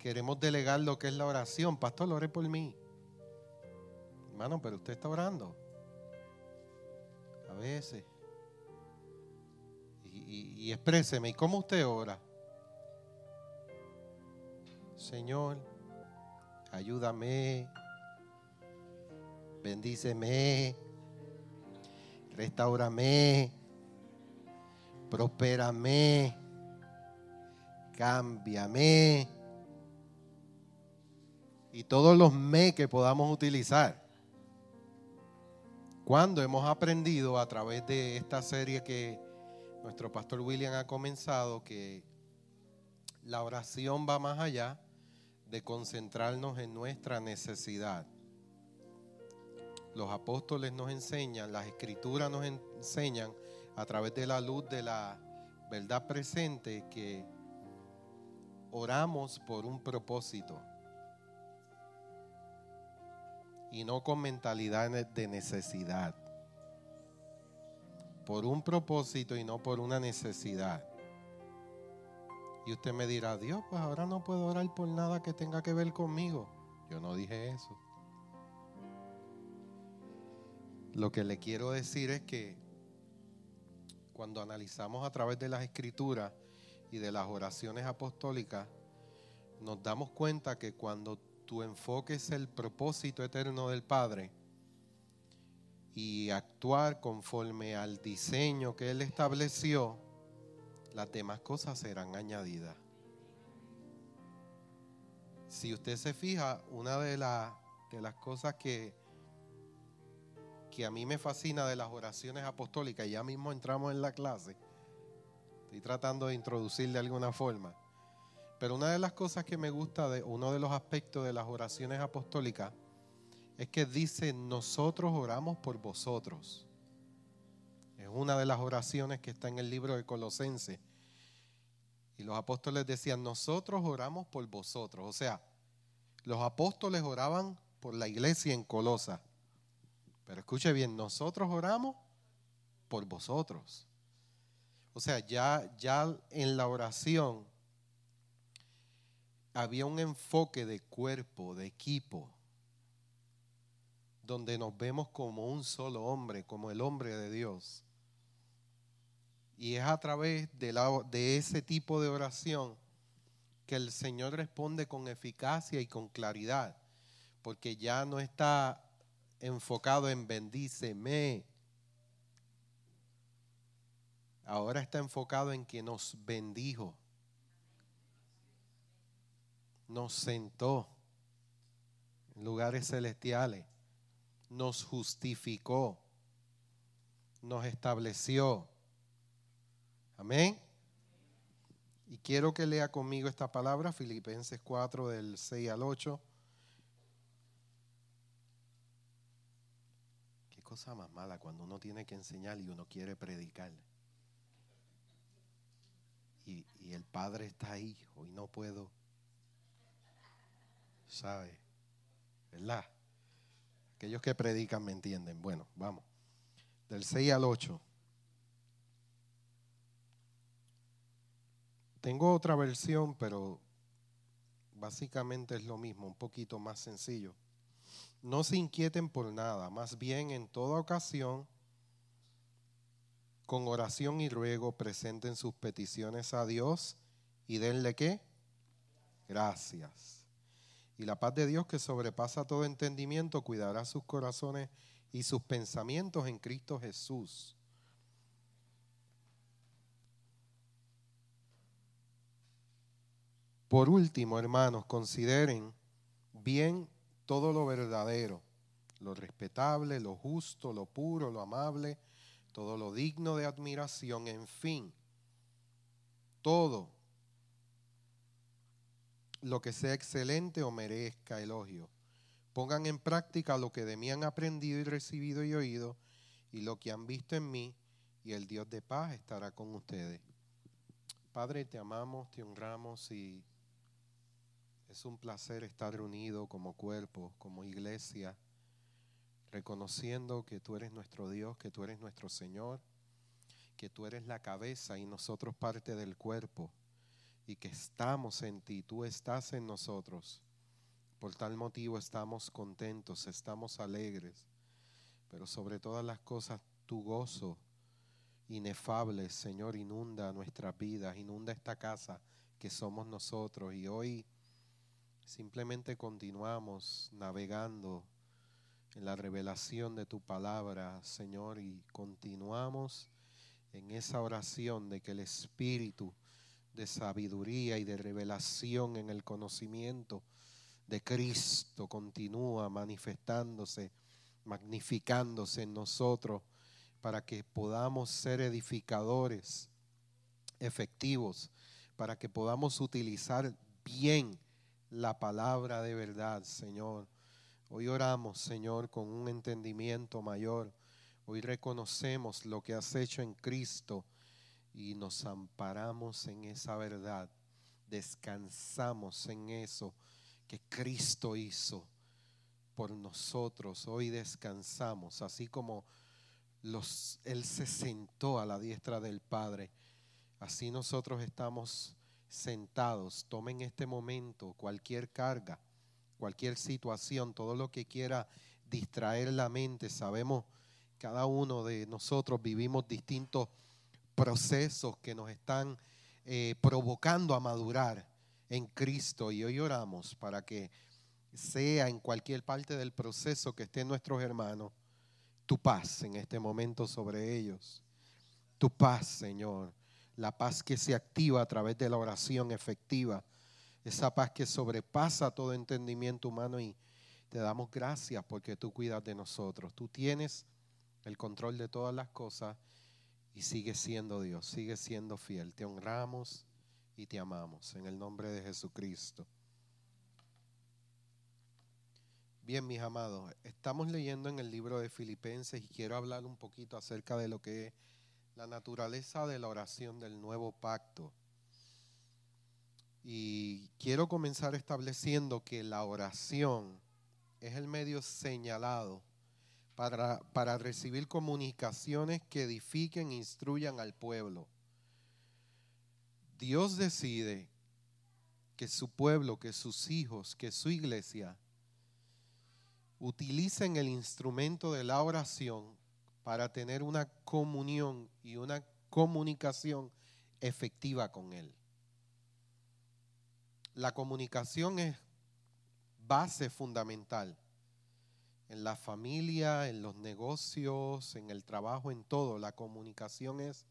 queremos delegar lo que es la oración. Pastor, ore por mí. Hermano, pero usted está orando. A veces. Y, y expréseme, ¿y cómo usted ora? Señor, ayúdame, bendíceme, restaurame, prospérame, cámbiame. Y todos los me que podamos utilizar. Cuando hemos aprendido a través de esta serie que nuestro pastor William ha comenzado, que la oración va más allá de concentrarnos en nuestra necesidad. Los apóstoles nos enseñan, las escrituras nos enseñan a través de la luz de la verdad presente que oramos por un propósito y no con mentalidad de necesidad. Por un propósito y no por una necesidad. Y usted me dirá, Dios, pues ahora no puedo orar por nada que tenga que ver conmigo. Yo no dije eso. Lo que le quiero decir es que cuando analizamos a través de las escrituras y de las oraciones apostólicas, nos damos cuenta que cuando tu enfoque es el propósito eterno del Padre y actuar conforme al diseño que Él estableció, las demás cosas serán añadidas. Si usted se fija, una de, de las cosas que, que a mí me fascina de las oraciones apostólicas, ya mismo entramos en la clase, estoy tratando de introducir de alguna forma, pero una de las cosas que me gusta de uno de los aspectos de las oraciones apostólicas es que dice, nosotros oramos por vosotros. Es una de las oraciones que está en el libro de Colosenses. Y los apóstoles decían, nosotros oramos por vosotros. O sea, los apóstoles oraban por la iglesia en Colosa. Pero escuche bien, nosotros oramos por vosotros. O sea, ya, ya en la oración había un enfoque de cuerpo, de equipo donde nos vemos como un solo hombre, como el hombre de Dios. Y es a través de, de ese tipo de oración que el Señor responde con eficacia y con claridad, porque ya no está enfocado en bendíceme. Ahora está enfocado en que nos bendijo, nos sentó en lugares celestiales nos justificó, nos estableció. Amén. Y quiero que lea conmigo esta palabra, Filipenses 4 del 6 al 8. Qué cosa más mala cuando uno tiene que enseñar y uno quiere predicar. Y, el Padre está ahí, hoy no puedo. ¿Sabe? ¿Verdad? Aquellos que predican me entienden. Bueno, vamos. Del 6 al 8. Tengo otra versión, pero básicamente es lo mismo, un poquito más sencillo. No se inquieten por nada, más bien en toda ocasión, con oración y ruego, presenten sus peticiones a Dios y denle qué? Gracias. Y la paz de Dios que sobrepasa todo entendimiento cuidará sus corazones y sus pensamientos en Cristo Jesús. Por último, hermanos, consideren bien todo lo verdadero, lo respetable, lo justo, lo puro, lo amable, todo lo digno de admiración, en fin, todo lo que sea excelente o merezca elogio. Pongan en práctica lo que de mí han aprendido y recibido y oído y lo que han visto en mí y el Dios de paz estará con ustedes. Padre, te amamos, te honramos y es un placer estar reunido como cuerpo, como iglesia, reconociendo que tú eres nuestro Dios, que tú eres nuestro Señor, que tú eres la cabeza y nosotros parte del cuerpo y que estamos en ti, tú estás en nosotros. Por tal motivo estamos contentos, estamos alegres, pero sobre todas las cosas tu gozo inefable, Señor, inunda nuestras vidas, inunda esta casa que somos nosotros y hoy simplemente continuamos navegando en la revelación de tu palabra, Señor, y continuamos en esa oración de que el Espíritu de sabiduría y de revelación en el conocimiento de Cristo continúa manifestándose, magnificándose en nosotros para que podamos ser edificadores efectivos, para que podamos utilizar bien la palabra de verdad, Señor. Hoy oramos, Señor, con un entendimiento mayor. Hoy reconocemos lo que has hecho en Cristo y nos amparamos en esa verdad. Descansamos en eso que Cristo hizo por nosotros. Hoy descansamos, así como los, Él se sentó a la diestra del Padre. Así nosotros estamos sentados. Tomen este momento cualquier carga cualquier situación, todo lo que quiera distraer la mente. Sabemos, cada uno de nosotros vivimos distintos procesos que nos están eh, provocando a madurar en Cristo y hoy oramos para que sea en cualquier parte del proceso que estén nuestros hermanos, tu paz en este momento sobre ellos. Tu paz, Señor. La paz que se activa a través de la oración efectiva esa paz que sobrepasa todo entendimiento humano y te damos gracias porque tú cuidas de nosotros. Tú tienes el control de todas las cosas y sigues siendo Dios, sigues siendo fiel. Te honramos y te amamos en el nombre de Jesucristo. Bien, mis amados, estamos leyendo en el libro de Filipenses y quiero hablar un poquito acerca de lo que es la naturaleza de la oración del nuevo pacto. Y quiero comenzar estableciendo que la oración es el medio señalado para, recibir comunicaciones que edifiquen e instruyan al pueblo. Dios decide que su pueblo, que sus hijos, que su iglesia utilicen el instrumento de la oración para tener una comunión y una comunicación efectiva con Él la comunicación es base fundamental en la familia, en los negocios, en el trabajo, en todo. La comunicación es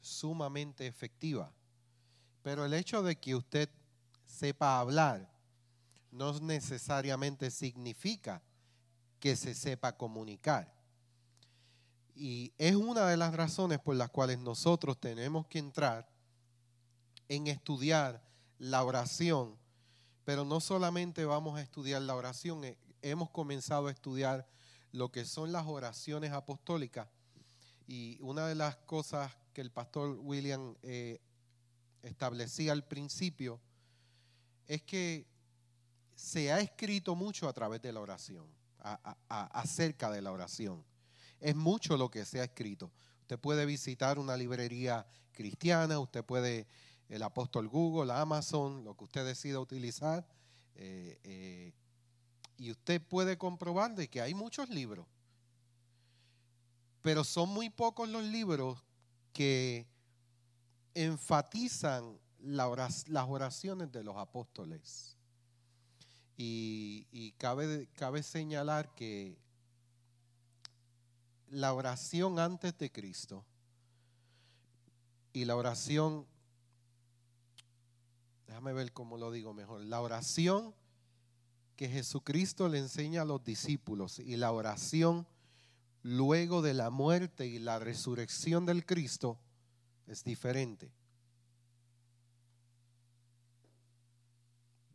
sumamente efectiva. Pero el hecho de que usted sepa hablar no necesariamente significa que se sepa comunicar. Y es una de las razones por las cuales nosotros tenemos que entrar en estudiar la oración, pero no solamente vamos a estudiar la oración, eh, hemos comenzado a estudiar lo que son las oraciones apostólicas. Y una de las cosas que el pastor William eh, establecía al principio es que se ha escrito mucho a través de la oración, acerca de la oración. Es mucho lo que se ha escrito. Usted puede visitar una librería cristiana, usted puede el apóstol Google, Amazon, lo que usted decida utilizar. Eh, eh, y usted puede comprobar de que hay muchos libros, pero son muy pocos los libros que enfatizan las oraciones de los apóstoles. Y, cabe, cabe señalar que la oración antes de Cristo y la oración déjame ver cómo lo digo mejor, la oración que Jesucristo le enseña a los discípulos y la oración luego de la muerte y la resurrección del Cristo es diferente.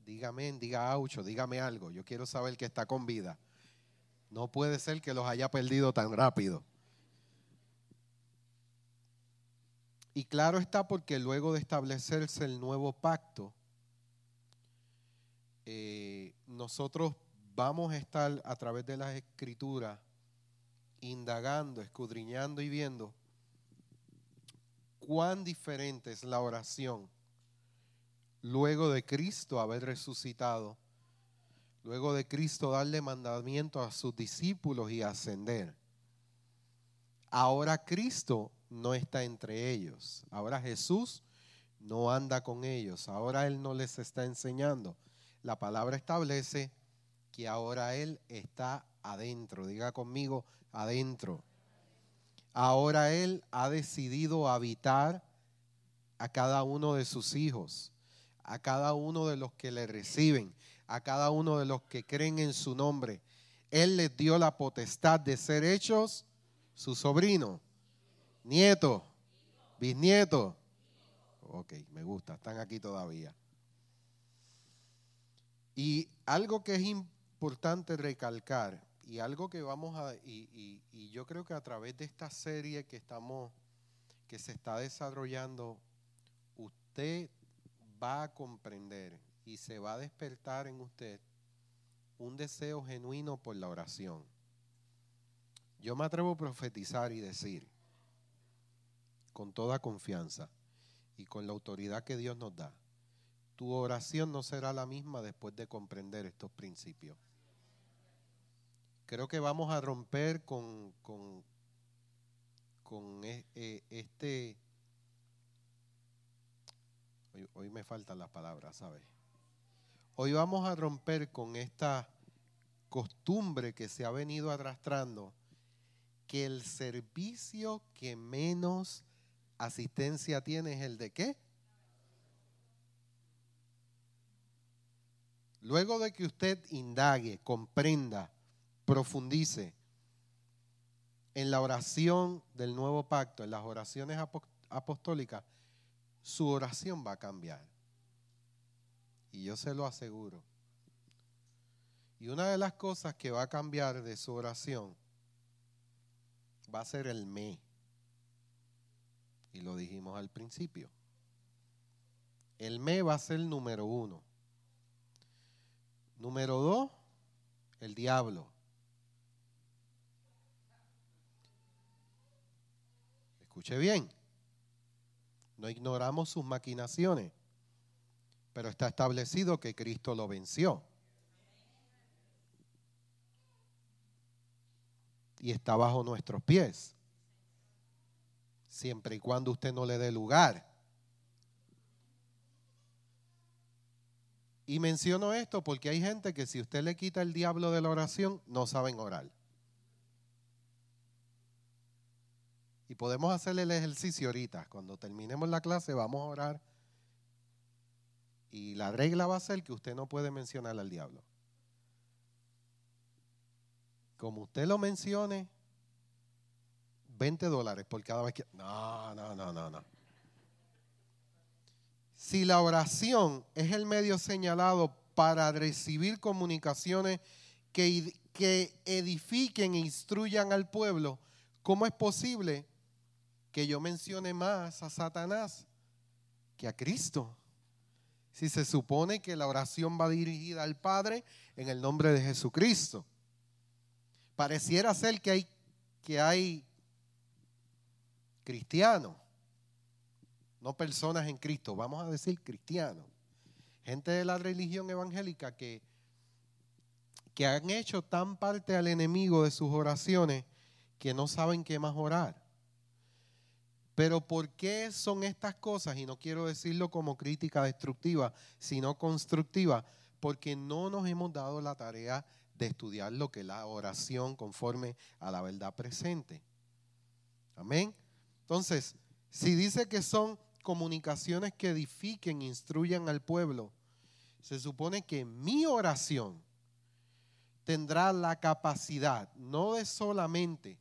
Dígame, diga aucho, dígame algo. Yo quiero saber que está con vida. No puede ser que los haya perdido tan rápido. Y claro está porque luego de establecerse el nuevo pacto, eh, nosotros vamos a estar a través de las escrituras indagando, escudriñando y viendo cuán diferente es la oración luego de Cristo haber resucitado, luego de Cristo darle mandamiento a sus discípulos y ascender. Ahora Cristo no está entre ellos. Ahora Jesús no anda con ellos. Ahora Él no les está enseñando. La palabra establece que ahora Él está adentro. Diga conmigo, adentro. Ahora Él ha decidido habitar a cada uno de sus hijos, a cada uno de los que le reciben, a cada uno de los que creen en su nombre. Él les dio la potestad de ser hechos su sobrino, nieto, bisnieto. Ok, me gusta, están aquí todavía. Y algo que es importante recalcar y algo que vamos a, y, yo creo que a través de esta serie que estamos, que se está desarrollando, usted va a comprender y se va a despertar en usted un deseo genuino por la oración. Yo me atrevo a profetizar y decir, con toda confianza y con la autoridad que Dios nos da, tu oración no será la misma después de comprender estos principios creo que vamos a romper con, con, e, e, este... Hoy, hoy, me faltan las palabras, ¿sabes? Hoy vamos a romper con esta costumbre que se ha venido arrastrando, que el servicio que menos asistencia tiene es el de qué? Luego de que usted indague, comprenda, profundice en la oración del nuevo pacto, en las oraciones apostólicas, su oración va a cambiar. Y yo se lo aseguro. Y una de las cosas que va a cambiar de su oración va a ser el me. Y lo dijimos al principio. El me va a ser el número uno. Número dos, el diablo. Escuche bien, no ignoramos sus maquinaciones, pero está establecido que Cristo lo venció. Y está bajo nuestros pies, siempre y cuando usted no le dé lugar. Y menciono esto porque hay gente que si usted le quita el diablo de la oración, no saben orar. Y podemos hacerle el ejercicio ahorita. Cuando terminemos la clase vamos a orar. Y la regla va a ser que usted no puede mencionar al diablo. Como usted lo mencione, 20 dólares por cada vez que... No, no, no, no, no. Si la oración es el medio señalado para recibir comunicaciones que, que edifiquen e instruyan al pueblo, ¿cómo es posible que yo mencione más a Satanás que a Cristo. Si se supone que la oración va dirigida al Padre en el nombre de Jesucristo. Pareciera ser que hay, que hay cristianos, no personas en Cristo, vamos a decir cristianos, gente de la religión evangélica que, que han hecho tan parte al enemigo de sus oraciones que no saben qué más orar. Pero ¿por qué son estas cosas? Y no quiero decirlo como crítica destructiva, sino constructiva, porque no nos hemos dado la tarea de estudiar lo que es la oración conforme a la verdad presente. Amén. Entonces, si dice que son comunicaciones que edifiquen, instruyan al pueblo, se supone que mi oración tendrá la capacidad no de solamente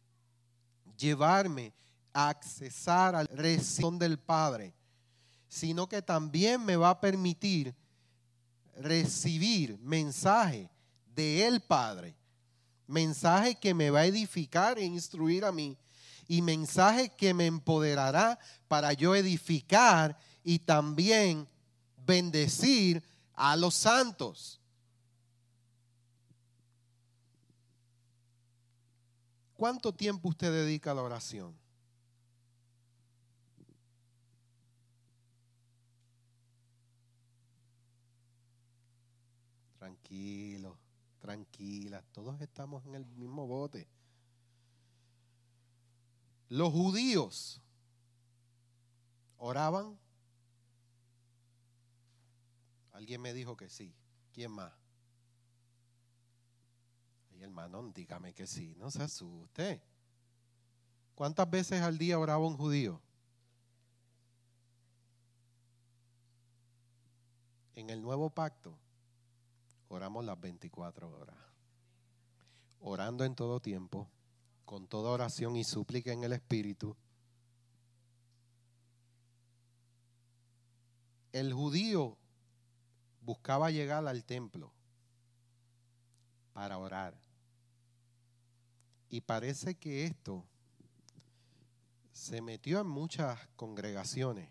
llevarme accesar al recinto del Padre, sino que también me va a permitir recibir mensaje de el Padre, mensaje que me va a edificar e instruir a mí, y mensaje que me empoderará para yo edificar y también bendecir a los santos. ¿Cuánto tiempo usted dedica a la oración? Tranquilo, tranquila, todos estamos en el mismo bote. Los judíos oraban. Alguien me dijo que sí. ¿Quién más? Hermano, dígame que sí, no se asuste. ¿Cuántas veces al día oraba un judío? En el nuevo pacto oramos las 24 horas. Orando en todo tiempo, con toda oración y súplica en el Espíritu. El judío buscaba llegar al templo para orar. Y parece que esto se metió en muchas congregaciones.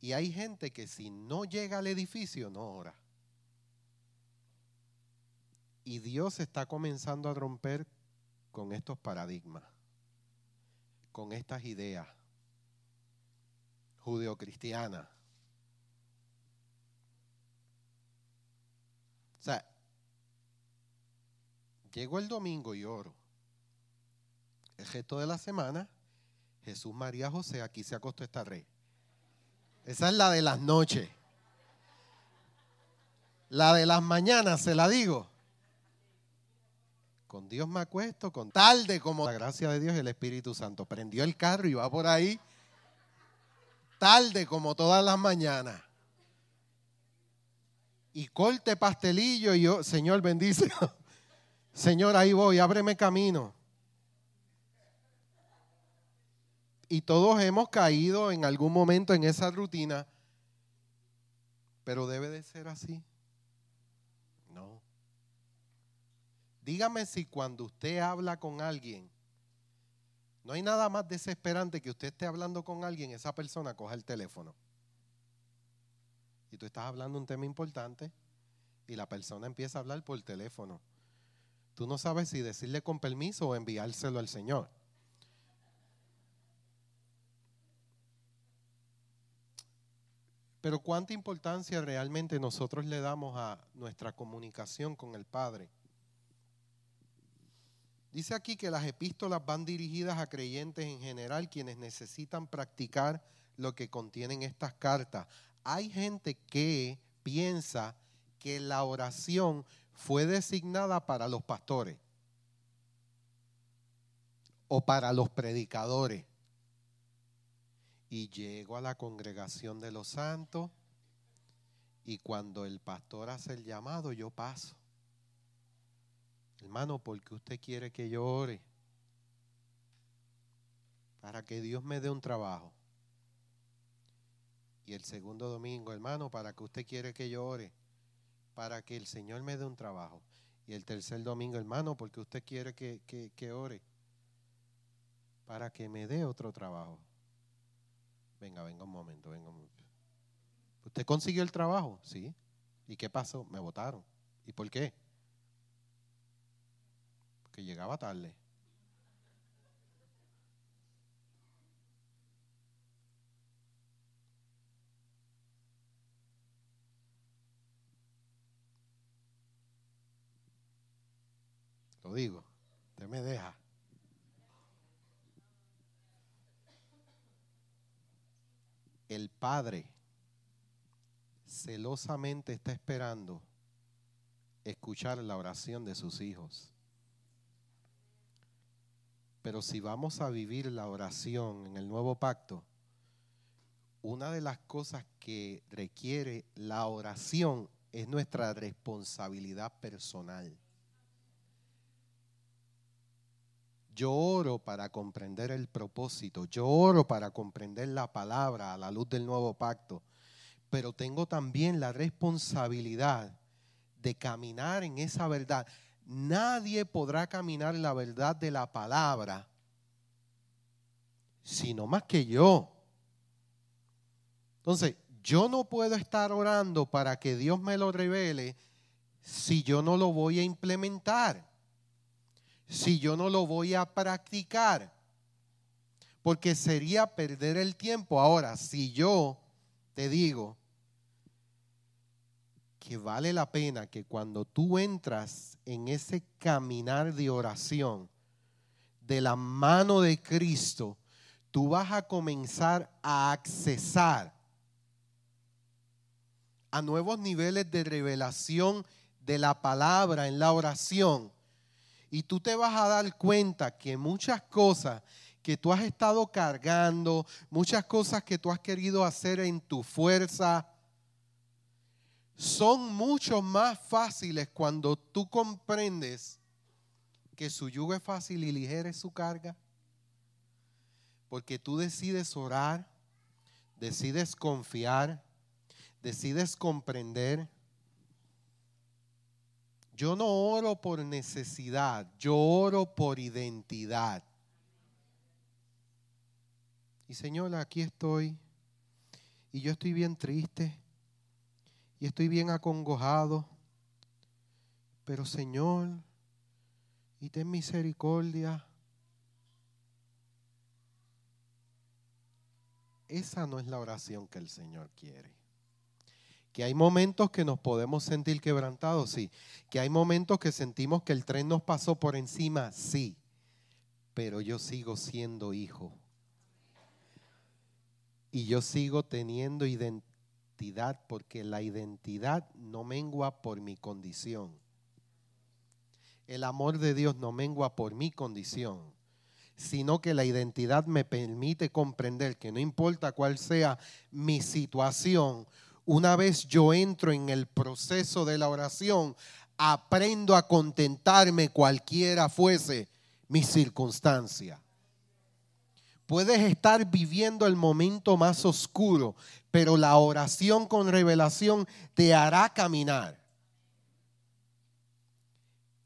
Y hay gente que si no llega al edificio no ora. Y Dios está comenzando a romper con estos paradigmas, con estas ideas judeocristianas. O sea, llego el domingo y oro. El resto de la semana, Jesús, María, José, aquí se acostó esta rey. Esa es la de las noches. La de las mañanas, se la digo. Con Dios me acuesto, con tarde como la gracia de Dios y el Espíritu Santo. Prendió el carro y va por ahí. Tarde como todas las mañanas. Y corte pastelillo y yo, Señor, bendice. Señor, ahí voy, ábreme camino. Y todos hemos caído en algún momento en esa rutina, pero debe de ser así. Dígame si cuando usted habla con alguien, no hay nada más desesperante que usted esté hablando con alguien, esa persona coja el teléfono. Y tú estás hablando un tema importante y la persona empieza a hablar por teléfono. Tú no sabes si decirle con permiso o enviárselo al Señor. Pero cuánta importancia realmente nosotros le damos a nuestra comunicación con el Padre. Dice aquí que las epístolas van dirigidas a creyentes en general, quienes necesitan practicar lo que contienen estas cartas. Hay gente que piensa que la oración fue designada para los pastores o para los predicadores. Y llego a la congregación de los santos y cuando el pastor hace el llamado, yo paso. Hermano, porque usted quiere que yo ore? Para que Dios me dé un trabajo. Y el segundo domingo, hermano, para que usted quiere que yo ore? Para que el Señor me dé un trabajo. Y el tercer domingo, hermano, porque usted quiere que, que ore? Para que me dé otro trabajo. Venga, venga un momento, venga un momento. ¿Usted consiguió el trabajo? Sí. ¿Y qué pasó? Me votaron. ¿Y por qué? Que llegaba tarde. Lo digo, usted me deja. El Padre celosamente está esperando escuchar la oración de sus hijos. Pero si vamos a vivir la oración en el nuevo pacto, una de las cosas que requiere la oración es nuestra responsabilidad personal. Yo oro para comprender el propósito, yo oro para comprender la palabra a la luz del nuevo pacto, pero tengo también la responsabilidad de caminar en esa verdad nadie podrá caminar la verdad de la palabra, sino más que yo. Entonces, yo no puedo estar orando para que Dios me lo revele si yo no lo voy a implementar, si yo no lo voy a practicar, porque sería perder el tiempo. Ahora, si yo te digo, que vale la pena que cuando tú entras en ese caminar de oración de la mano de Cristo, tú vas a comenzar a accesar a nuevos niveles de revelación de la palabra en la oración. Y tú te vas a dar cuenta que muchas cosas que tú has estado cargando, muchas cosas que tú has querido hacer en tu fuerza, son mucho más fáciles cuando tú comprendes que su yugo es fácil y ligera es su carga. Porque tú decides orar, decides confiar, decides comprender. Yo no oro por necesidad, yo oro por identidad. Y Señor, aquí estoy. Y yo estoy bien triste. Y estoy bien acongojado. Pero Señor, y ten misericordia. Esa no es la oración que el Señor quiere. Que hay momentos que nos podemos sentir quebrantados, sí. Que hay momentos que sentimos que el tren nos pasó por encima, sí. Pero yo sigo siendo hijo y yo sigo teniendo identidad porque la identidad no mengua por mi condición. El amor de Dios no mengua por mi condición, sino que la identidad me permite comprender que no importa cuál sea mi situación, una vez yo entro en el proceso de la oración, aprendo a contentarme cualquiera fuese mi circunstancia. Puedes estar viviendo el momento más oscuro, pero la oración con revelación te hará caminar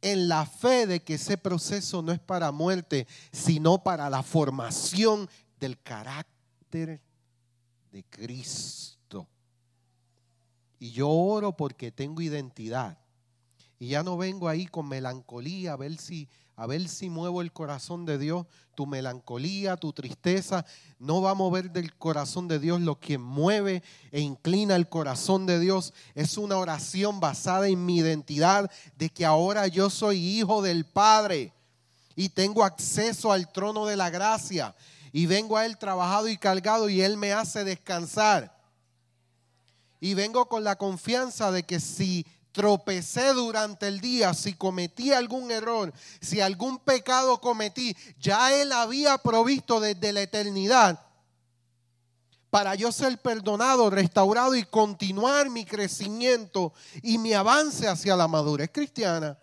en la fe de que ese proceso no es para muerte, sino para la formación del carácter de Cristo. Y yo oro porque tengo identidad. Y ya no vengo ahí con melancolía a ver si a ver si muevo el corazón de Dios, tu melancolía, tu tristeza, no va a mover del corazón de Dios. Lo que mueve e inclina el corazón de Dios es una oración basada en mi identidad de que ahora yo soy hijo del Padre y tengo acceso al trono de la gracia y vengo a Él trabajado y cargado y Él me hace descansar. Y vengo con la confianza de que si tropecé durante el día, si cometí algún error, si algún pecado cometí, ya Él había provisto desde la eternidad para yo ser perdonado, restaurado y continuar mi crecimiento y mi avance hacia la madurez cristiana.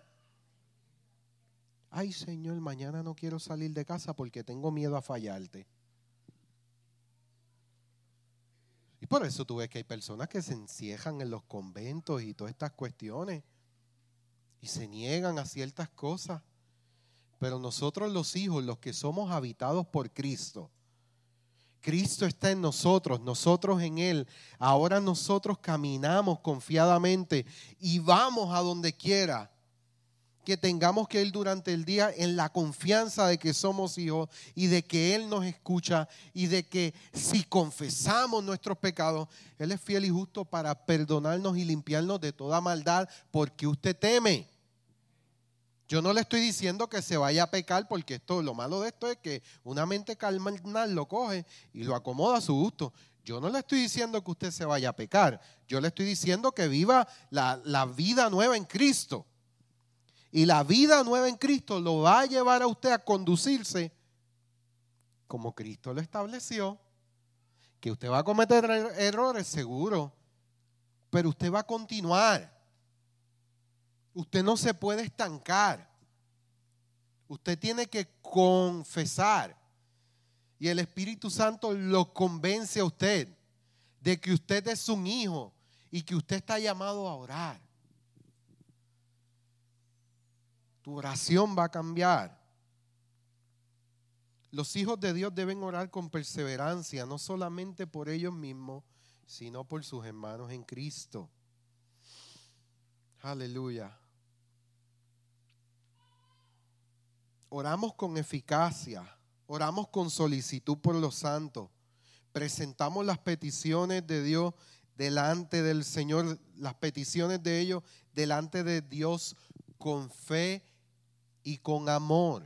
Ay Señor, mañana no quiero salir de casa porque tengo miedo a fallarte. Y por eso tú ves que hay personas que se encierran en los conventos y todas estas cuestiones y se niegan a ciertas cosas. Pero nosotros los hijos, los que somos habitados por Cristo, Cristo está en nosotros, nosotros en Él. Ahora nosotros caminamos confiadamente y vamos a donde quiera que tengamos que ir durante el día en la confianza de que somos hijos y de que Él nos escucha y de que si confesamos nuestros pecados, Él es fiel y justo para perdonarnos y limpiarnos de toda maldad porque usted teme. Yo no le estoy diciendo que se vaya a pecar porque esto, lo malo de esto es que una mente carnal lo coge y lo acomoda a su gusto. Yo no le estoy diciendo que usted se vaya a pecar. Yo le estoy diciendo que viva la, la vida nueva en Cristo. Y la vida nueva en Cristo lo va a llevar a usted a conducirse como Cristo lo estableció. Que usted va a cometer er-, errores, seguro. Pero usted va a continuar. Usted no se puede estancar. Usted tiene que confesar. Y el Espíritu Santo lo convence a usted de que usted es un hijo y que usted está llamado a orar. Tu oración va a cambiar. Los hijos de Dios deben orar con perseverancia, no solamente por ellos mismos, sino por sus hermanos en Cristo. Aleluya. Oramos con eficacia, oramos con solicitud por los santos, presentamos las peticiones de Dios delante del Señor, las peticiones de ellos delante de Dios con fe y con amor.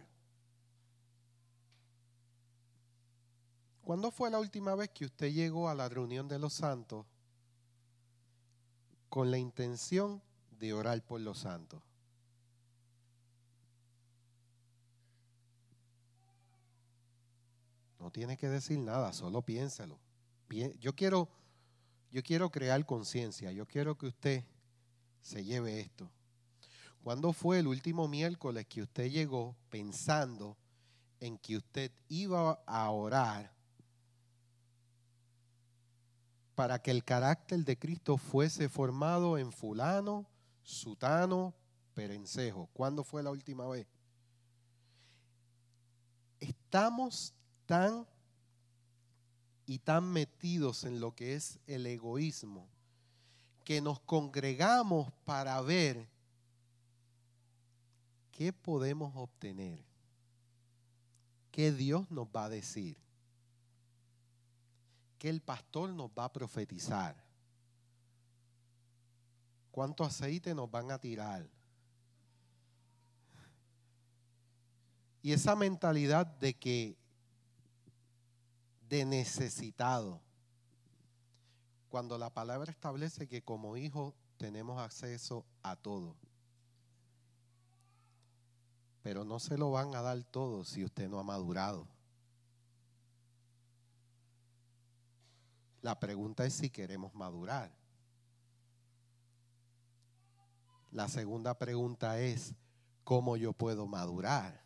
¿Cuándo fue la última vez que usted llegó a la reunión de los santos con la intención de orar por los santos? No tiene que decir nada, solo piénselo. Yo quiero, yo quiero crear conciencia, yo quiero que usted se lleve esto. ¿Cuándo fue el último miércoles que usted llegó pensando en que usted iba a orar para que el carácter de Cristo fuese formado en fulano, sutano, perencejo. ¿Cuándo fue la última vez? Estamos tan y tan metidos en lo que es el egoísmo que nos congregamos para ver qué podemos obtener, qué Dios nos va a decir que el pastor nos va a profetizar. ¿Cuánto aceite nos van a tirar? Y esa mentalidad de que, de necesitado, cuando la palabra establece que como hijos tenemos acceso a todo. Pero no se lo van a dar todo si usted no ha madurado. La pregunta es si queremos madurar. La segunda pregunta es, ¿cómo yo puedo madurar?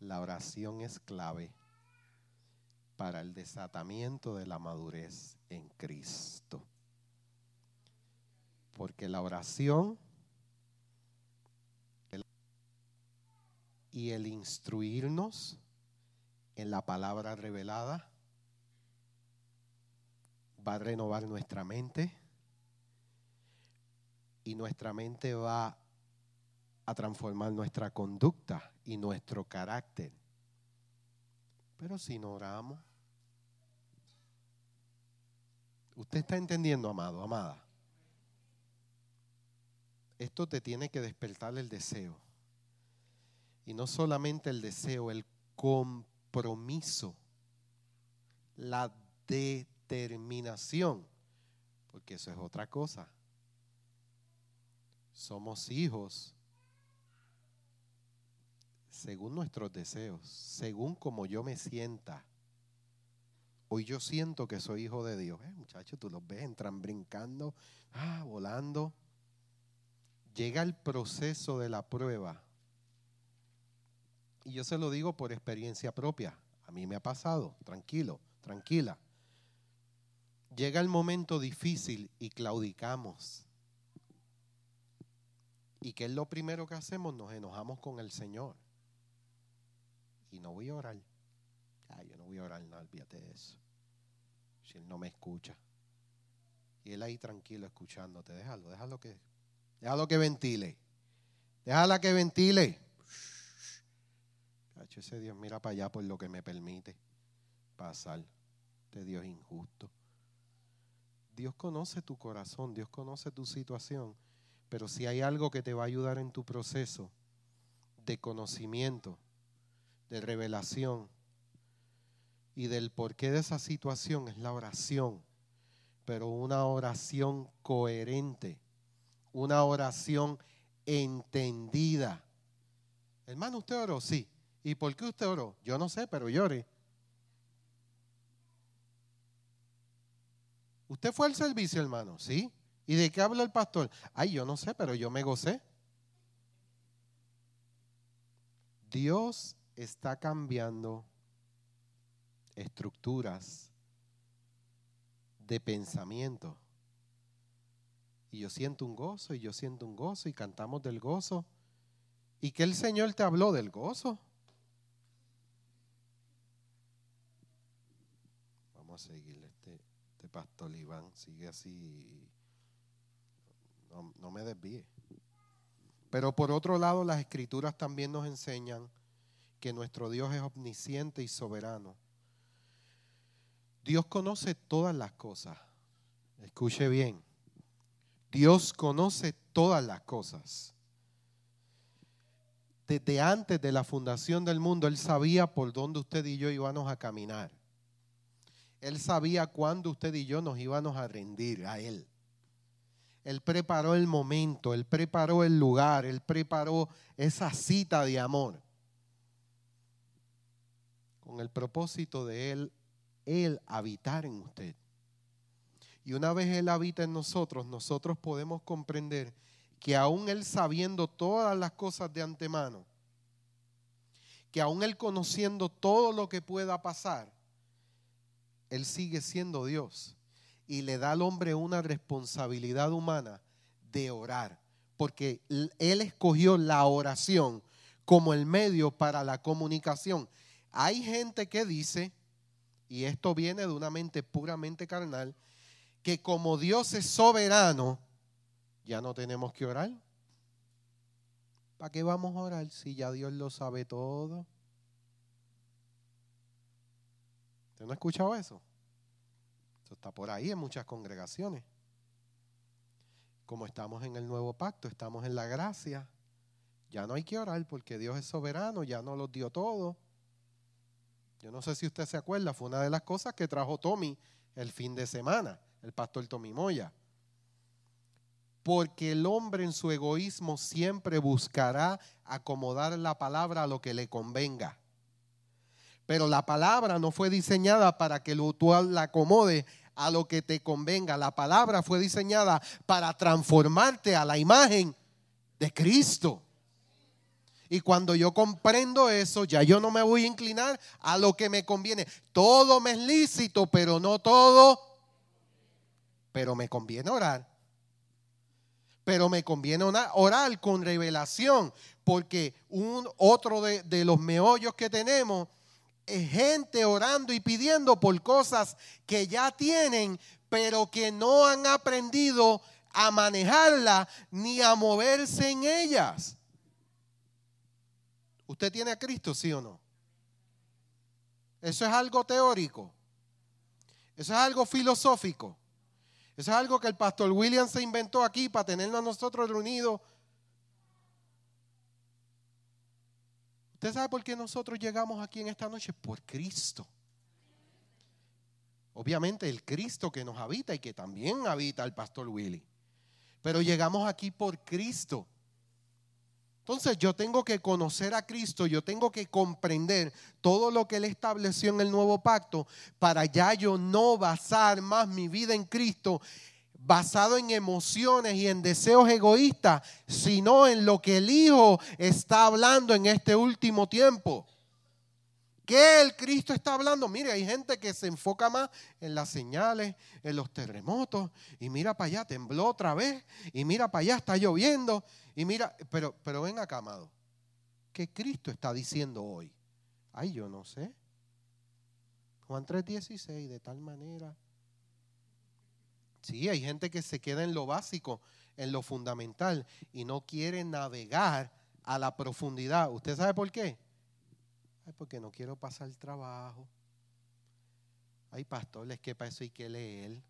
La oración es clave para el desatamiento de la madurez en Cristo. Porque la oración y el instruirnos en la palabra revelada va a renovar nuestra mente y nuestra mente va a transformar nuestra conducta y nuestro carácter. Pero si no oramos, usted está entendiendo, amado, amada. Esto te tiene que despertar el deseo. Y no solamente el deseo, el compromiso, la de determinación, porque eso es otra cosa. Somos hijos según nuestros deseos, según como yo me sienta. Hoy yo siento que soy hijo de Dios. Eh, muchachos, tú los ves, entran brincando, ah, volando. Llega el proceso de la prueba. Y yo se lo digo por experiencia propia. A mí me ha pasado, tranquilo, tranquila llega el momento difícil y claudicamos. ¿Y qué es lo primero que hacemos? Nos enojamos con el Señor. Y no voy a orar. Ay, yo no voy a orar nada, olvídate de eso. Si Él no me escucha. Y Él ahí tranquilo escuchándote. Déjalo, déjalo que, déjalo que ventile. Déjala que ventile. Ese Dios mira para allá por lo que me permite pasar. Este Dios injusto. Dios conoce tu corazón, Dios conoce tu situación, pero si hay algo que te va a ayudar en tu proceso de conocimiento, de revelación y del porqué de esa situación es la oración, pero una oración coherente, una oración entendida. Hermano, ¿usted oró? Sí. ¿Y por qué usted oró? Yo no sé, pero llore. ¿Usted fue al servicio, hermano? Sí. ¿Y de qué habla el pastor? Ay, yo no sé, pero yo me gocé. Dios está cambiando estructuras de pensamiento. Y yo siento un gozo, y yo siento un gozo, y cantamos del gozo. ¿Y que el Señor te habló del gozo? Vamos a seguirle pastor Iván, sigue así, no, no me desvíe. Pero por otro lado, las escrituras también nos enseñan que nuestro Dios es omnisciente y soberano. Dios conoce todas las cosas, Escuche bien. Dios conoce todas las cosas. Desde antes de la fundación del mundo, Él sabía por dónde usted y yo íbamos a caminar. Él sabía cuándo usted y yo nos íbamos a rendir a Él. Él preparó el momento, Él preparó el lugar, Él preparó esa cita de amor con el propósito de Él, Él habitar en usted. Y una vez Él habita en nosotros, nosotros podemos comprender que aún Él sabiendo todas las cosas de antemano, que aún Él conociendo todo lo que pueda pasar, Él sigue siendo Dios y le da al hombre una responsabilidad humana de orar, porque Él escogió la oración como el medio para la comunicación. Hay gente que dice, y esto viene de una mente puramente carnal, que como Dios es soberano, ya no tenemos que orar. ¿Para qué vamos a orar si ya Dios lo sabe todo? ¿Usted no ha escuchado eso? Eso está por ahí en muchas congregaciones. Como estamos en el nuevo pacto, estamos en la gracia, ya no hay que orar porque Dios es soberano, ya no los dio todo. Yo no sé si usted se acuerda, fue una de las cosas que trajo Tommy el fin de semana, el pastor Tommy Moya. Porque el hombre en su egoísmo siempre buscará acomodar la palabra a lo que le convenga. Pero la palabra no fue diseñada para que tú la acomode a lo que te convenga. La palabra fue diseñada para transformarte a la imagen de Cristo. Y cuando yo comprendo eso, ya yo no me voy a inclinar a lo que me conviene. Todo me es lícito, pero no todo. Pero me conviene orar. Pero me conviene orar con revelación, porque un otro de, de los meollos que tenemos gente orando y pidiendo por cosas que ya tienen, pero que no han aprendido a manejarla ni a moverse en ellas. ¿Usted tiene a Cristo, sí o no? Eso es algo teórico. Eso es algo filosófico. Eso es algo que el pastor William se inventó aquí para tenernos a nosotros reunidos. ¿Usted sabe por qué nosotros llegamos aquí en esta noche? Por Cristo. Obviamente el Cristo que nos habita y que también habita el pastor Willy. Pero llegamos aquí por Cristo. Entonces yo tengo que conocer a Cristo, yo tengo que comprender todo lo que Él estableció en el nuevo pacto para ya yo no basar más mi vida en Cristo basado en emociones y en deseos egoístas, sino en lo que el Hijo está hablando en este último tiempo. ¿Qué el Cristo está hablando? Mire, hay gente que se enfoca más en las señales, en los terremotos, y mira para allá, tembló otra vez, y mira para allá, está lloviendo, y mira, pero, pero ven acá, amado. ¿Qué Cristo está diciendo hoy? Ay, yo no sé. Juan 3:16, de tal manera. Sí, hay gente que se queda en lo básico, en lo fundamental, y no quiere navegar a la profundidad. ¿Usted sabe por qué? Ay, porque no quiero pasar trabajo. Ay, pastor, es que para eso hay que leer.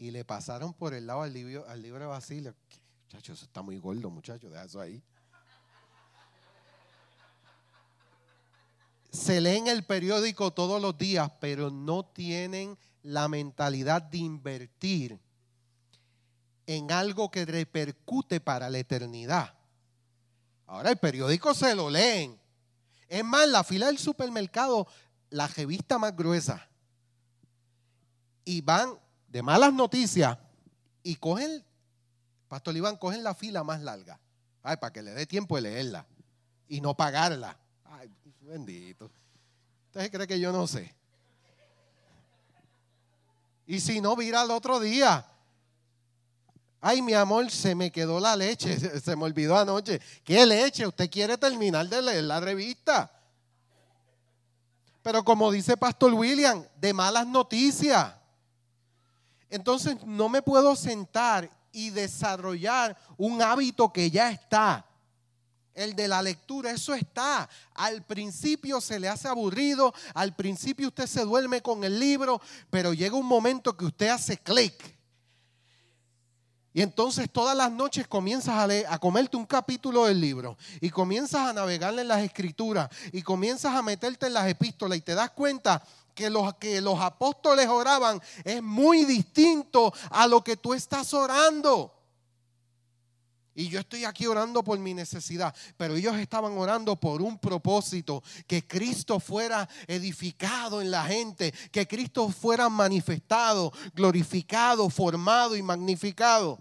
y le pasaron por el lado al libro, al libro de Basilio. Muchachos, eso está muy gordo, muchachos, deja eso ahí. Se leen el periódico todos los días, pero no tienen la mentalidad de invertir en algo que repercute para la eternidad. Ahora el periódico se lo leen. Es más, la fila del supermercado, la revista más gruesa. Y van de malas noticias y cogen, Pastor Iván, cogen la fila más larga. Ay, para que le dé tiempo de leerla y no pagarla. Ay, bendito. ¿Usted cree que yo no sé? Y si no, vira al otro día. Ay, mi amor, se me quedó la leche, se me olvidó anoche. ¿Qué leche? Usted quiere terminar de leer la revista. Pero como dice Pastor William, de malas noticias. Entonces no me puedo sentar y desarrollar un hábito que ya está. El de la lectura, eso está. Al principio se le hace aburrido, al principio usted se duerme con el libro, pero llega un momento que usted hace clic. Y entonces todas las noches comienzas a, leer, a comerte un capítulo del libro y comienzas a navegar en las escrituras y comienzas a meterte en las epístolas y te das cuenta que los que los apóstoles oraban es muy distinto a lo que tú estás orando. Y yo estoy aquí orando por mi necesidad, pero ellos estaban orando por un propósito, que Cristo fuera edificado en la gente, que Cristo fuera manifestado, glorificado, formado y magnificado.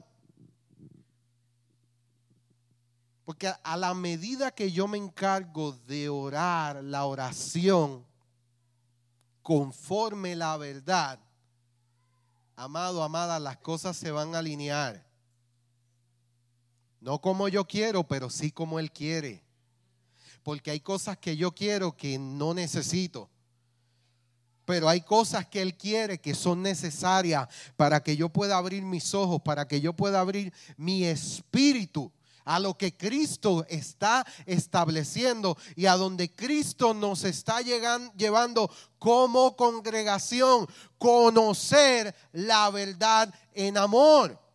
Porque a la medida que yo me encargo de orar la oración conforme la verdad, amado, amada, las cosas se van a alinear. No como yo quiero, pero sí como Él quiere. Porque hay cosas que yo quiero que no necesito. Pero hay cosas que Él quiere que son necesarias para que yo pueda abrir mis ojos, para que yo pueda abrir mi espíritu a lo que Cristo está estableciendo y a donde Cristo nos está llevando como congregación, conocer la verdad en amor.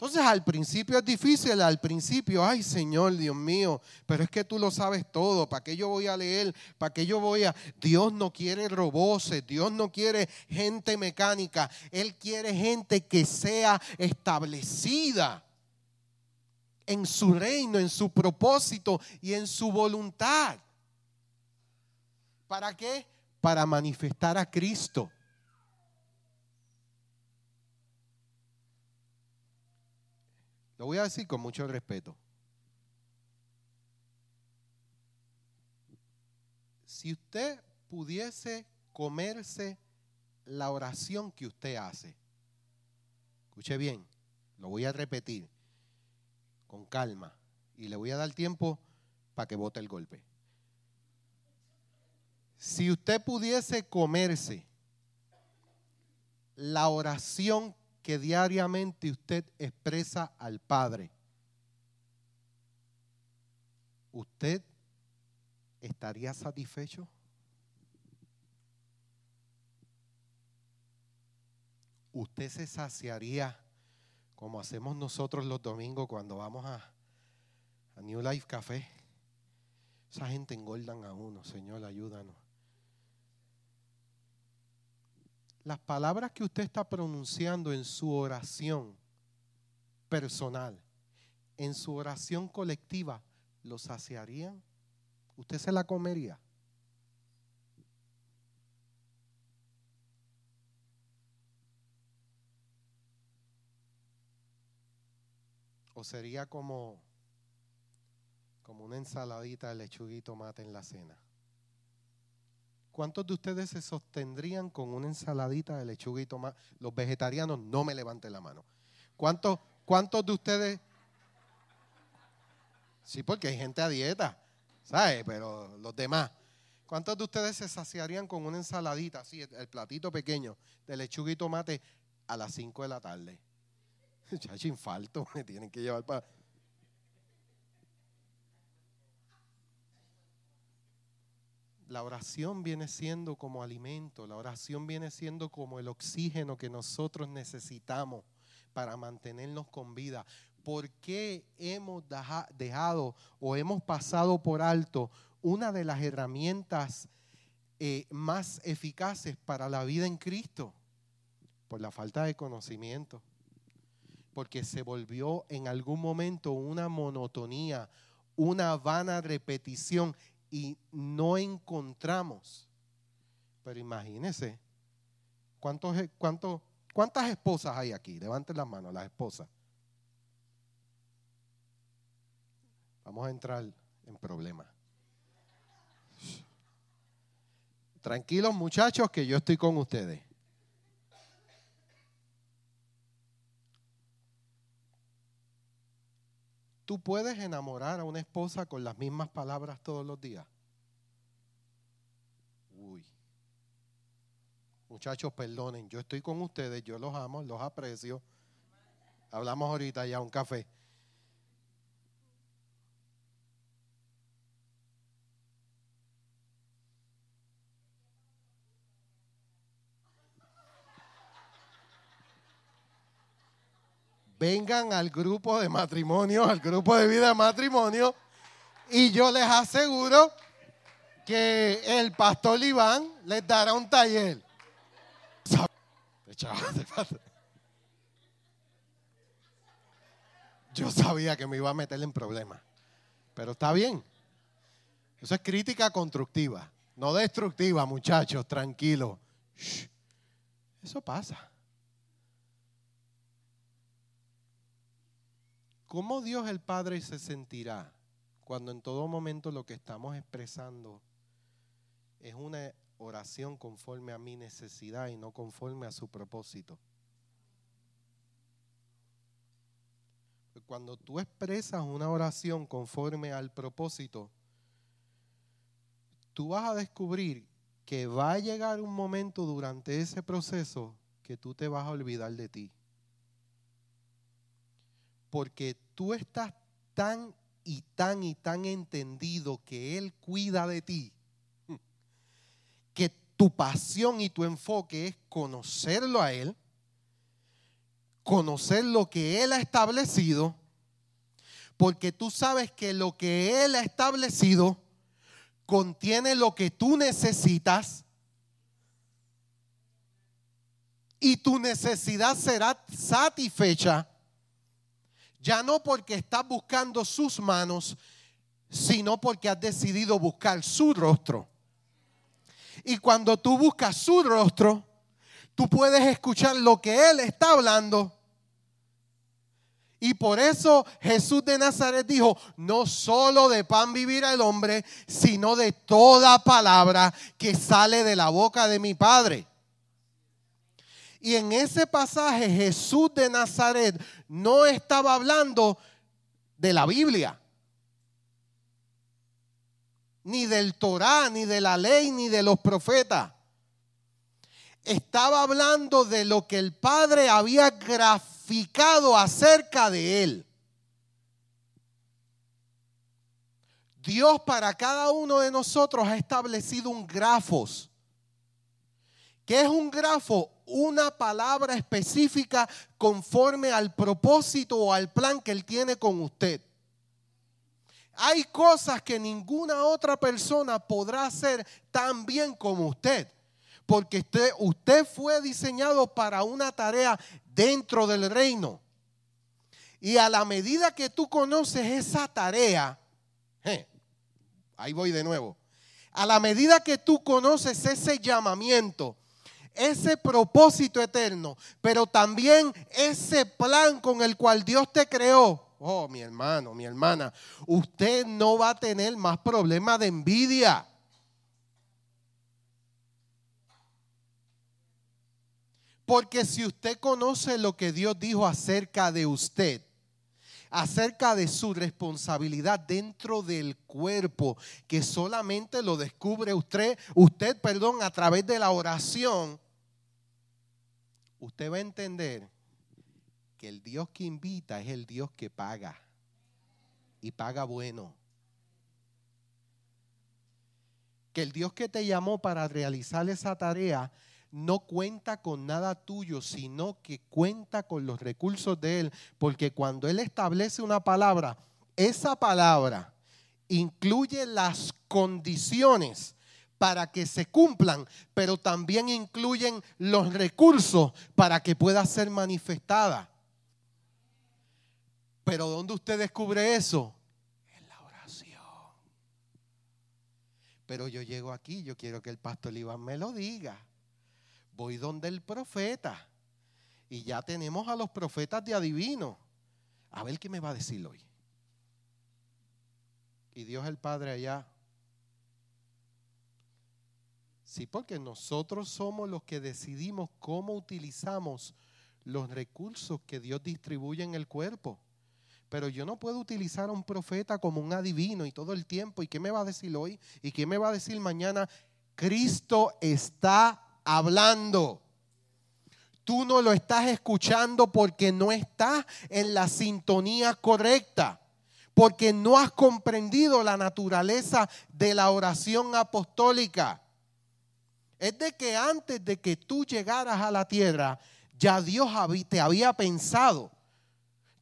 Entonces al principio es difícil, al principio, ay Señor, Dios mío, pero es que tú lo sabes todo, ¿para qué yo voy a leer? ¿Para qué yo voy a... Dios no quiere roboses, Dios no quiere gente mecánica, Él quiere gente que sea establecida en su reino, en su propósito y en su voluntad. ¿Para qué? Para manifestar a Cristo. Lo voy a decir con mucho respeto. Si usted pudiese comerse la oración que usted hace, escuche bien, lo voy a repetir con calma y le voy a dar tiempo para que vote el golpe. Si usted pudiese comerse la oración que diariamente usted expresa al Padre, ¿usted estaría satisfecho? ¿Usted se saciaría como hacemos nosotros los domingos cuando vamos a, New Life Café? Esa gente engordan a uno, Señor, ayúdanos. Las palabras que usted está pronunciando en su oración personal, en su oración colectiva, ¿lo saciarían? ¿Usted se la comería? ¿O sería como, como una ensaladita de lechuga y tomate en la cena? ¿Cuántos de ustedes se sostendrían con una ensaladita de lechuga y tomate? Los vegetarianos no me levanten la mano. ¿Cuántos, cuántos de ustedes? Sí, porque hay gente a dieta, ¿sabes? Pero los demás. ¿Cuántos de ustedes se saciarían con una ensaladita, así, el, platito pequeño de lechuga y tomate a las 5 de la tarde? Chacho, infarto, me tienen que llevar para... la oración viene siendo como alimento, la oración viene siendo como el oxígeno que nosotros necesitamos para mantenernos con vida. ¿Por qué hemos dejado o hemos pasado por alto una de las herramientas eh, más eficaces para la vida en Cristo? Por la falta de conocimiento. Porque se volvió en algún momento una monotonía, una vana repetición y no encontramos. Pero imagínense, ¿cuántos, cuántos, ¿cuántas esposas hay aquí? Levanten las manos, las esposas. Vamos a entrar en problemas. Tranquilos muchachos que yo estoy con ustedes. ¿Tú puedes enamorar a una esposa con las mismas palabras todos los días? Uy. Muchachos, perdonen, yo estoy con ustedes, yo los amo, los aprecio. Hablamos ahorita ya un café. Vengan al grupo de matrimonio, al grupo de vida de matrimonio, y yo les aseguro que el pastor Iván les dará un taller. Yo sabía que me iba a meter en problemas, pero está bien. Eso es crítica constructiva, no destructiva, muchachos, tranquilo. Eso pasa. ¿Cómo Dios el Padre se sentirá cuando en todo momento lo que estamos expresando es una oración conforme a mi necesidad y no conforme a su propósito? Cuando tú expresas una oración conforme al propósito, tú vas a descubrir que va a llegar un momento durante ese proceso que tú te vas a olvidar de ti. Porque tú estás tan y tan y tan entendido que Él cuida de ti, que tu pasión y tu enfoque es conocerlo a Él, conocer lo que Él ha establecido, porque tú sabes que lo que Él ha establecido contiene lo que tú necesitas y tu necesidad será satisfecha, ya no porque estás buscando sus manos, sino porque has decidido buscar su rostro. Y cuando tú buscas su rostro, tú puedes escuchar lo que Él está hablando y por eso Jesús de Nazaret dijo, no solo de pan vivirá el hombre, sino de toda palabra que sale de la boca de mi Padre. Y en ese pasaje Jesús de Nazaret no estaba hablando de la Biblia, ni del Torá, ni de la ley, ni de los profetas. Estaba hablando de lo que el Padre había graficado acerca de él. Dios para cada uno de nosotros ha establecido un grafos. ¿Qué es un grafo? Una palabra específica conforme al propósito o al plan que Él tiene con usted. Hay cosas que ninguna otra persona podrá hacer tan bien como usted porque usted, usted, fue diseñado para una tarea dentro del reino. Y a la medida que tú conoces esa tarea, ahí voy de nuevo, a la medida que tú conoces ese llamamiento, ese propósito eterno, pero también ese plan con el cual Dios te creó, oh mi hermano, mi hermana, usted no va a tener más problemas de envidia. Porque si usted conoce lo que Dios dijo acerca de usted, acerca de su responsabilidad dentro del cuerpo, que solamente lo descubre usted, usted, perdón, a través de la oración, usted va a entender que el Dios que invita es el Dios que paga y paga bueno. Que el Dios que te llamó para realizar esa tarea no cuenta con nada tuyo, sino que cuenta con los recursos de Él. Porque cuando Él establece una palabra, esa palabra incluye las condiciones para que se cumplan, pero también incluyen los recursos para que pueda ser manifestada. Pero ¿dónde usted descubre eso? En la oración. Pero yo llego aquí, yo quiero que el pastor Iván me lo diga voy donde el profeta. Y ya tenemos a los profetas de adivino. A ver qué me va a decir hoy. Y Dios el Padre allá. Sí, porque nosotros somos los que decidimos cómo utilizamos los recursos que Dios distribuye en el cuerpo. Pero yo no puedo utilizar a un profeta como un adivino y todo el tiempo. ¿Y qué me va a decir hoy? ¿Y qué me va a decir mañana? Cristo está hablando. Tú no lo estás escuchando porque no estás en la sintonía correcta, porque no has comprendido la naturaleza de la oración apostólica. Es de que antes de que tú llegaras a la tierra, ya Dios te había pensado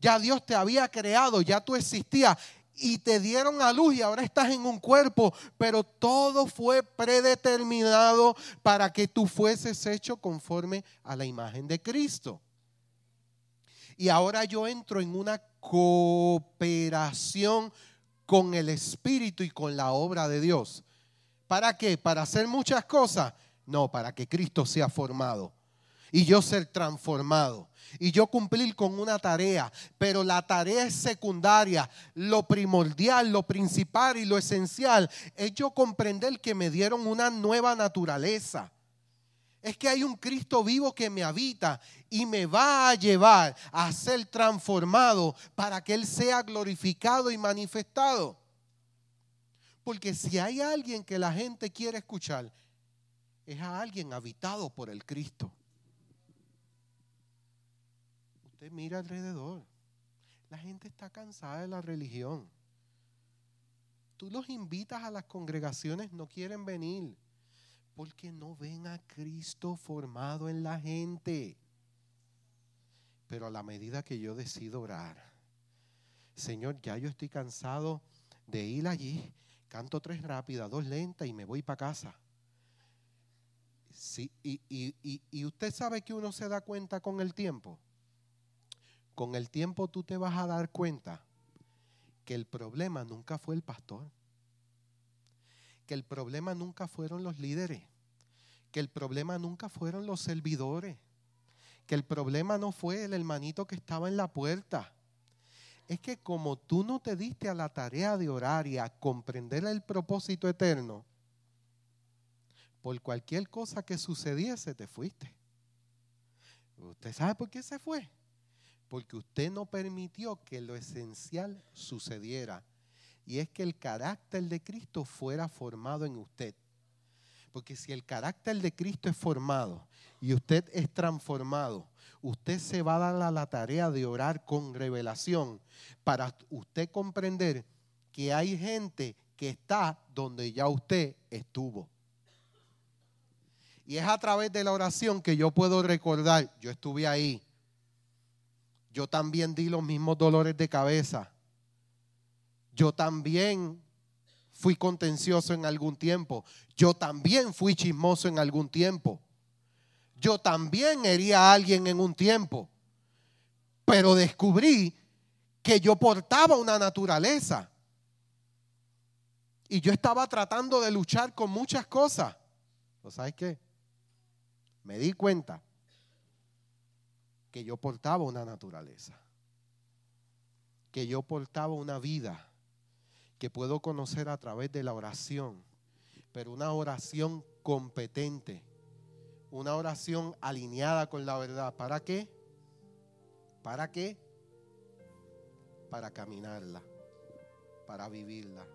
Ya Dios te había creado, ya tú existías y te dieron a luz y ahora estás en un cuerpo, pero todo fue predeterminado para que tú fueses hecho conforme a la imagen de Cristo. Y ahora yo entro en una cooperación con el Espíritu y con la obra de Dios. ¿Para qué? ¿Para hacer muchas cosas? No, para que Cristo sea formado y yo ser transformado y yo cumplir con una tarea, pero la tarea es secundaria. Lo primordial, lo principal y lo esencial es yo comprender que me dieron una nueva naturaleza. Es que hay un Cristo vivo que me habita y me va a llevar a ser transformado para que Él sea glorificado y manifestado. Porque si hay alguien que la gente quiere escuchar, es a alguien habitado por el Cristo. Usted mira alrededor. La gente está cansada de la religión. Tú los invitas a las congregaciones, no quieren venir. Porque no ven a Cristo formado en la gente. Pero a la medida que yo decido orar, Señor, ya yo estoy cansado de ir allí, canto tres rápidas, dos lentas y me voy para casa. Sí, y, y usted sabe que uno se da cuenta con el tiempo con el tiempo tú te vas a dar cuenta que el problema nunca fue el pastor, que el problema nunca fueron los líderes, que el problema nunca fueron los servidores, que el problema no fue el hermanito que estaba en la puerta. Es que como tú no te diste a la tarea de orar y a comprender el propósito eterno, por cualquier cosa que sucediese te fuiste. ¿Usted sabe por qué se fue? Porque usted no permitió que lo esencial sucediera. Y es que el carácter de Cristo fuera formado en usted. Porque si el carácter de Cristo es formado y usted es transformado, usted se va a dar a la tarea de orar con revelación para usted comprender que hay gente que está donde ya usted estuvo. Y es a través de la oración que yo puedo recordar, yo estuve ahí, yo también di los mismos dolores de cabeza. Yo también fui contencioso en algún tiempo. Yo también fui chismoso en algún tiempo. Yo también hería a alguien en un tiempo. Pero descubrí que yo portaba una naturaleza. Y yo estaba tratando de luchar con muchas cosas. ¿Sabes qué? Me di cuenta que yo portaba una naturaleza, que yo portaba una vida que puedo conocer a través de la oración, pero una oración competente, una oración alineada con la verdad. ¿Para qué? ¿Para qué? Para caminarla, para vivirla.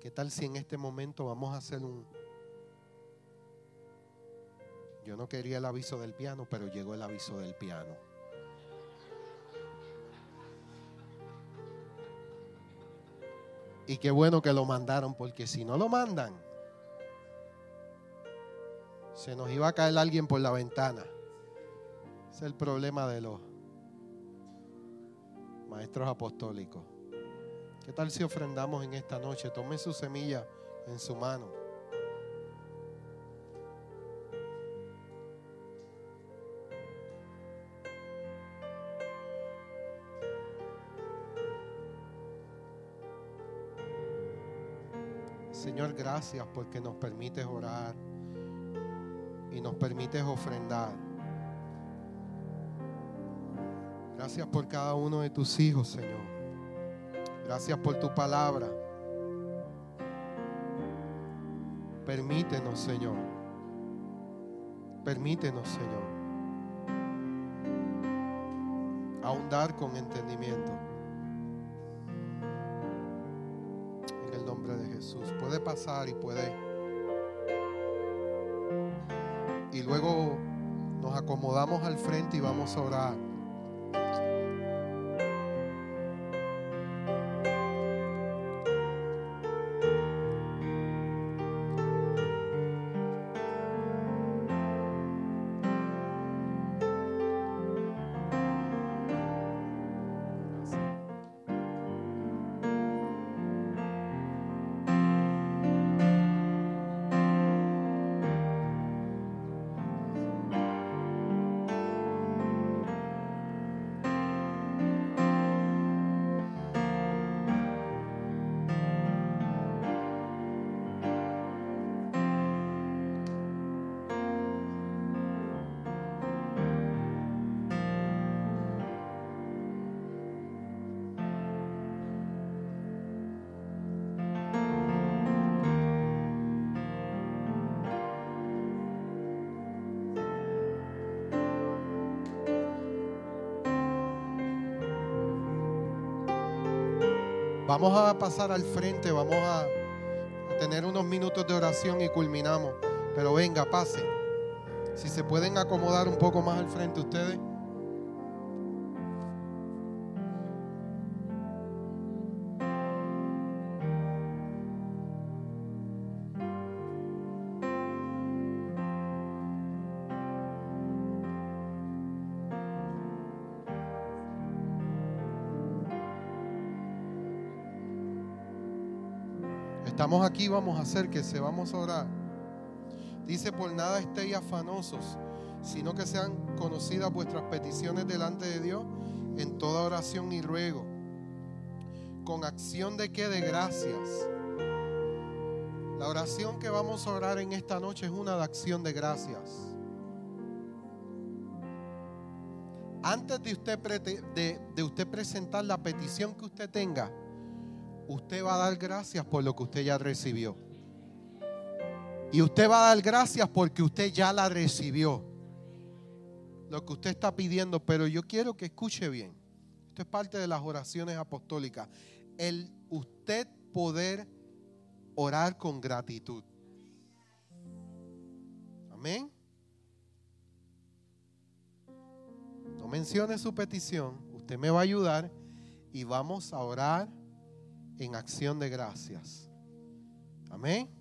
¿Qué tal si en este momento vamos a hacer un, yo no quería el aviso del piano, pero llegó el aviso del piano. Y qué bueno que lo mandaron, porque si no lo mandan, se nos iba a caer alguien por la ventana. Es el problema de los maestros apostólicos. ¿Qué tal si ofrendamos en esta noche? Tome su semilla en su mano. Señor, gracias porque nos permites orar y nos permites ofrendar. Gracias por cada uno de tus hijos, Señor. Gracias por tu palabra. Permítenos, Señor. Permítenos, Señor. Ahondar con entendimiento. Puede pasar y puede... Y luego nos acomodamos al frente y vamos a orar. Vamos a pasar al frente, vamos a, tener unos minutos de oración y culminamos. Pero venga, pase. Si se pueden acomodar un poco más al frente ustedes. Aquí, vamos a hacer que se vamos a orar. Dice, por nada estéis afanosos, sino que sean conocidas vuestras peticiones delante de Dios en toda oración y ruego. Con acción de qué? De gracias. La oración que vamos a orar en esta noche es una de acción de gracias. Antes de usted, de usted presentar la petición que usted tenga, usted va a dar gracias por lo que usted ya recibió. Y usted va a dar gracias porque usted ya la recibió. Lo que usted está pidiendo, pero yo quiero que escuche bien. Esto es parte de las oraciones apostólicas. El usted poder orar con gratitud. Amén. No mencione su petición. Usted me va a ayudar y vamos a orar en acción de gracias. Amén.